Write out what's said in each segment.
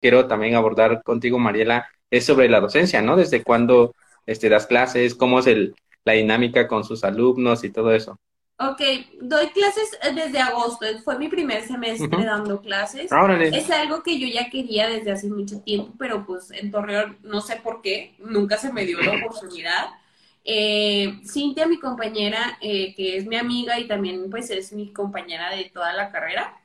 quiero también abordar contigo, Mariela, es sobre la docencia, ¿no? Desde cuándo este, das clases, cómo es el, la dinámica con sus alumnos y todo eso. Ok, doy clases eh, desde agosto, fue mi primer semestre dando clases. Es algo que yo ya quería desde hace mucho tiempo, pero pues en Torreón no sé por qué, nunca se me dio la oportunidad. Eh, Cintia, mi compañera, eh, que es mi amiga y también pues es mi compañera de toda la carrera,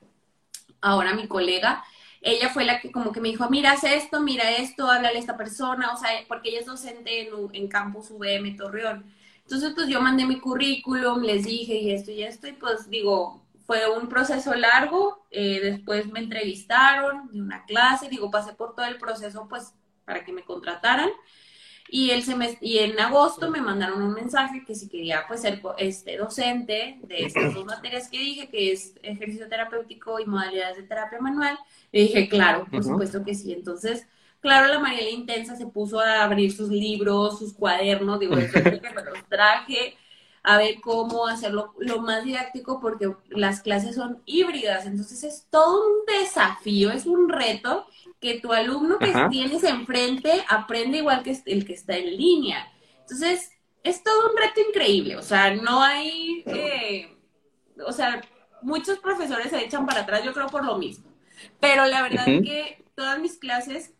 ahora mi colega, ella fue la que como que me dijo, mira, haz esto, mira esto, háblale a esta persona, o sea, porque ella es docente en, en Campus VM Torreón. Entonces, pues yo mandé mi currículum, les dije y esto y esto, y pues digo, fue un proceso largo, eh, después me entrevistaron de una clase, digo, pasé por todo el proceso pues para que me contrataran. Y, el y en agosto me mandaron un mensaje que si quería pues ser este, docente de estas dos materias que dije, que es ejercicio terapéutico y modalidades de terapia manual. Le dije, claro, por supuesto que sí. Entonces, Claro, la Mariela Intensa se puso a abrir sus libros, sus cuadernos, digo, eso que me los traje, a ver cómo hacerlo lo más didáctico, porque las clases son híbridas, entonces es todo un desafío, es un reto que tu alumno que tienes enfrente aprende igual que el que está en línea. Entonces, es todo un reto increíble, o sea, no hay, eh, o sea, muchos profesores se echan para atrás, yo creo por lo mismo, pero la verdad es que todas mis clases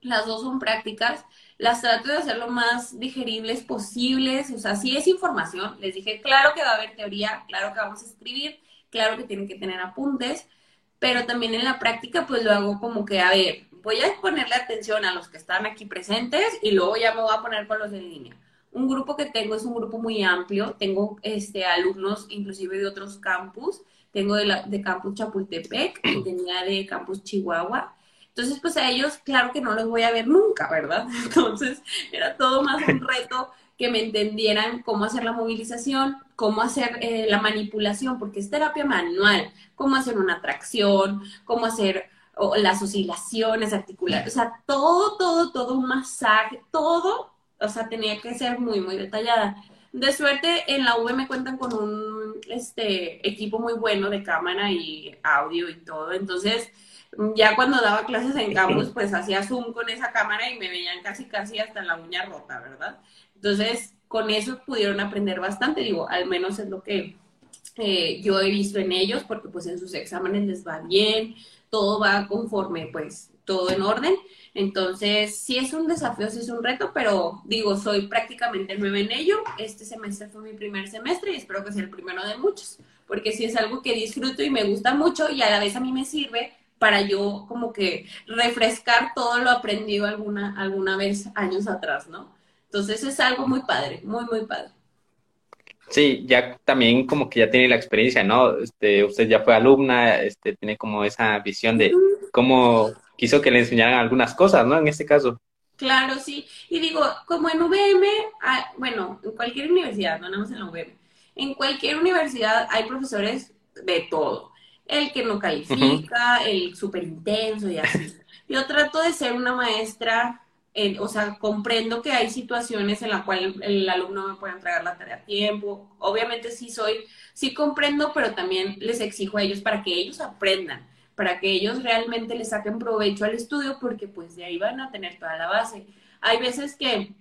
las dos son prácticas, las trato de hacer lo más digeribles posibles, o sea, si es información, les dije, claro que va a haber teoría, claro que vamos a escribir, claro que tienen que tener apuntes, pero también en la práctica pues lo hago como que, a ver, voy a ponerle atención a los que están aquí presentes y luego ya me voy a poner con los en línea. Un grupo que tengo es un grupo muy amplio, tengo este, alumnos inclusive de otros campus, tengo de, campus Chapultepec y tenía de campus Chihuahua, entonces, pues a ellos, claro que no los voy a ver nunca, ¿verdad? Entonces, era todo más un reto que me entendieran cómo hacer la movilización, cómo hacer eh, la manipulación, porque es terapia manual, cómo hacer una tracción, cómo hacer las oscilaciones articulares, o sea, todo, todo, todo, un masaje, todo, o sea, tenía que ser muy, muy detallada. De suerte, en la V me cuentan con un este, equipo muy bueno de cámara y audio y todo, entonces ya cuando daba clases en campus, pues hacía zoom con esa cámara y me veían casi casi hasta la uña rota, ¿verdad? Entonces, con eso pudieron aprender bastante, digo, al menos es lo que eh, yo he visto en ellos, porque pues en sus exámenes les va bien, todo va conforme, pues todo en orden. Entonces, sí es un desafío, sí es un reto, pero digo, soy prácticamente nueva en ello. Este semestre fue mi primer semestre y espero que sea el primero de muchos, porque sí es algo que disfruto y me gusta mucho y a la vez a mí me sirve para yo como que refrescar todo lo aprendido alguna, alguna vez años atrás, ¿no? Entonces es algo muy padre, muy, muy padre. Sí, ya también como que ya tiene la experiencia, ¿no? Este, usted ya fue alumna, este, tiene como esa visión de cómo quiso que le enseñaran algunas cosas, ¿no? En este caso. Claro, sí. Y digo, como en VM, ah, bueno, en cualquier universidad, no nada más en la UVM, en cualquier universidad hay profesores de todo el que no califica, el súper intenso y así. Yo trato de ser una maestra, o sea, comprendo que hay situaciones en las cuales el, alumno me puede entregar la tarea a tiempo. Obviamente sí soy, sí comprendo, pero también les exijo a ellos para que ellos aprendan, para que ellos realmente les saquen provecho al estudio, porque pues de ahí van a tener toda la base. Hay veces que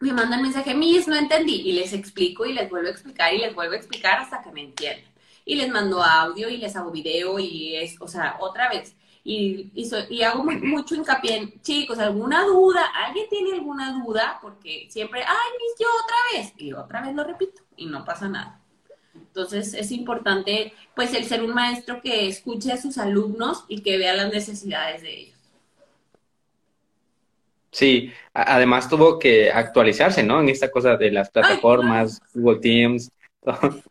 me mandan mensaje, Miss, no entendí, y les explico y les vuelvo a explicar y les vuelvo a explicar hasta que me entiendan y les mando audio y les hago video y es, o sea, otra vez. Y, y, hago mucho hincapié en, chicos, ¿alguna duda? ¿Alguien tiene alguna duda? Porque siempre, ay, yo otra vez, y otra vez lo repito, y no pasa nada. Entonces es importante, pues, el ser un maestro que escuche a sus alumnos y que vea las necesidades de ellos. Sí, además tuvo que actualizarse, ¿no? En esta cosa de las plataformas, Google Teams. Todo.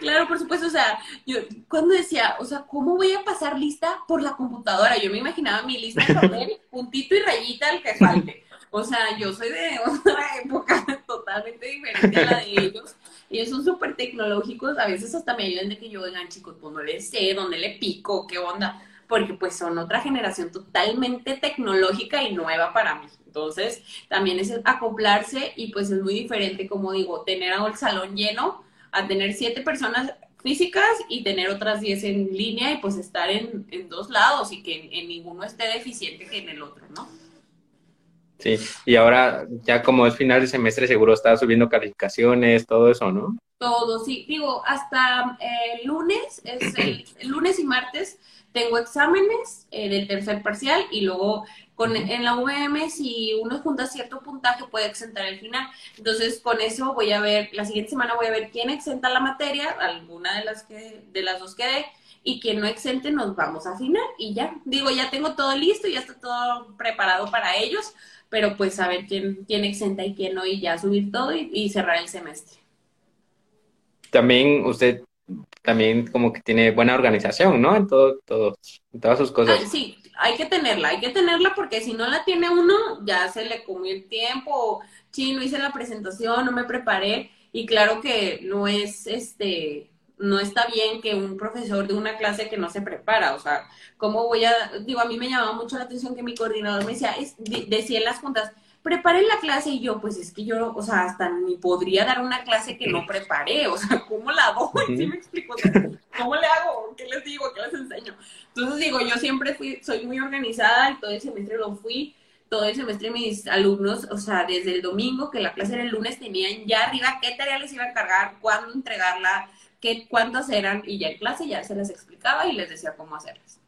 Claro, por supuesto, o sea, yo cuando decía, o sea, ¿cómo voy a pasar lista por la computadora? Yo me imaginaba mi lista de papel, puntito y rayita al que falte. O sea, yo soy de otra época totalmente diferente a la de ellos. Ellos son súper tecnológicos, a veces hasta me ayudan de que yo, oigan, chicos, pues no le sé, dónde le pico, qué onda, porque pues son otra generación totalmente tecnológica y nueva para mí. Entonces, también es acoplarse y pues es muy diferente, como digo, tener el salón lleno a tener siete personas físicas y tener otras 10 en línea y pues estar en, dos lados y que en, ninguno esté deficiente que en el otro, ¿no? Sí, y ahora ya como es final de semestre seguro está subiendo calificaciones, todo eso, ¿no? Todo, sí. Digo, hasta el lunes, es el, lunes y martes tengo exámenes eh, del tercer parcial y luego con, en la UVM si uno junta cierto puntaje puede exentar el final. Entonces con eso voy a ver, la siguiente semana voy a ver quién exenta la materia, alguna de las que de las dos que dé, y quien no exente nos vamos a final y ya. Digo, ya tengo todo listo, ya está todo preparado para ellos, pero pues a ver quién, quién exenta y quién no y ya subir todo y, cerrar el semestre. También usted también como que tiene buena organización, ¿no? En todo, todo, en todas sus cosas. sí, hay que tenerla, hay que tenerla porque si no la tiene uno, ya se le comió el tiempo, sí, no hice la presentación, no me preparé, y claro que no es este, no está bien que un profesor de una clase que no se prepara, o sea, ¿cómo voy a, digo, a mí me llamaba mucho la atención que mi coordinador me decía, decía en las juntas, preparen la clase y yo, pues es que yo, o sea, hasta ni podría dar una clase que no preparé, o sea, ¿cómo la doy? ¿Sí me explico? ¿Cómo le hago? ¿Qué les digo? ¿Qué les enseño? Entonces digo, yo siempre fui, soy muy organizada y todo el semestre lo fui, todo el semestre mis alumnos, o sea, desde el domingo, que la clase era el lunes, tenían ya arriba qué tarea les iba a cargar, cuándo entregarla, qué, cuántas eran, y ya en clase ya se les explicaba y les decía cómo hacerlas.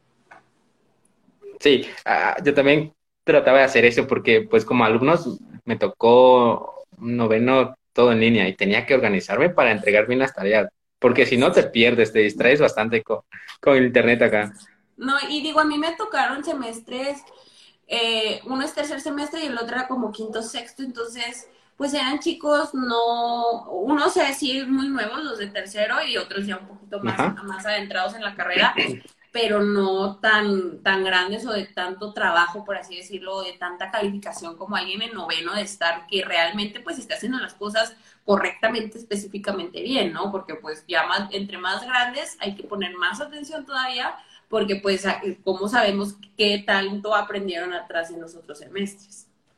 Sí, ah, yo también trataba de hacer eso porque pues como alumnos me tocó noveno todo en línea y tenía que organizarme para entregar bien las tareas, porque si no te pierdes, te distraes bastante con, con el internet acá. No, y digo, a mí me tocaron semestres, eh, uno es tercer semestre y el otro era como quinto, sexto, entonces, pues eran chicos no, unos sí muy nuevos, los de tercero, y otros ya un poquito más, más adentrados en la carrera, pero no tan, tan grandes o de tanto trabajo, por así decirlo, de tanta calificación como alguien en noveno de estar, que realmente pues está haciendo las cosas correctamente, específicamente bien, ¿no? Porque pues ya más, entre más grandes hay que poner más atención todavía porque pues cómo sabemos qué tanto aprendieron atrás en los otros semestres.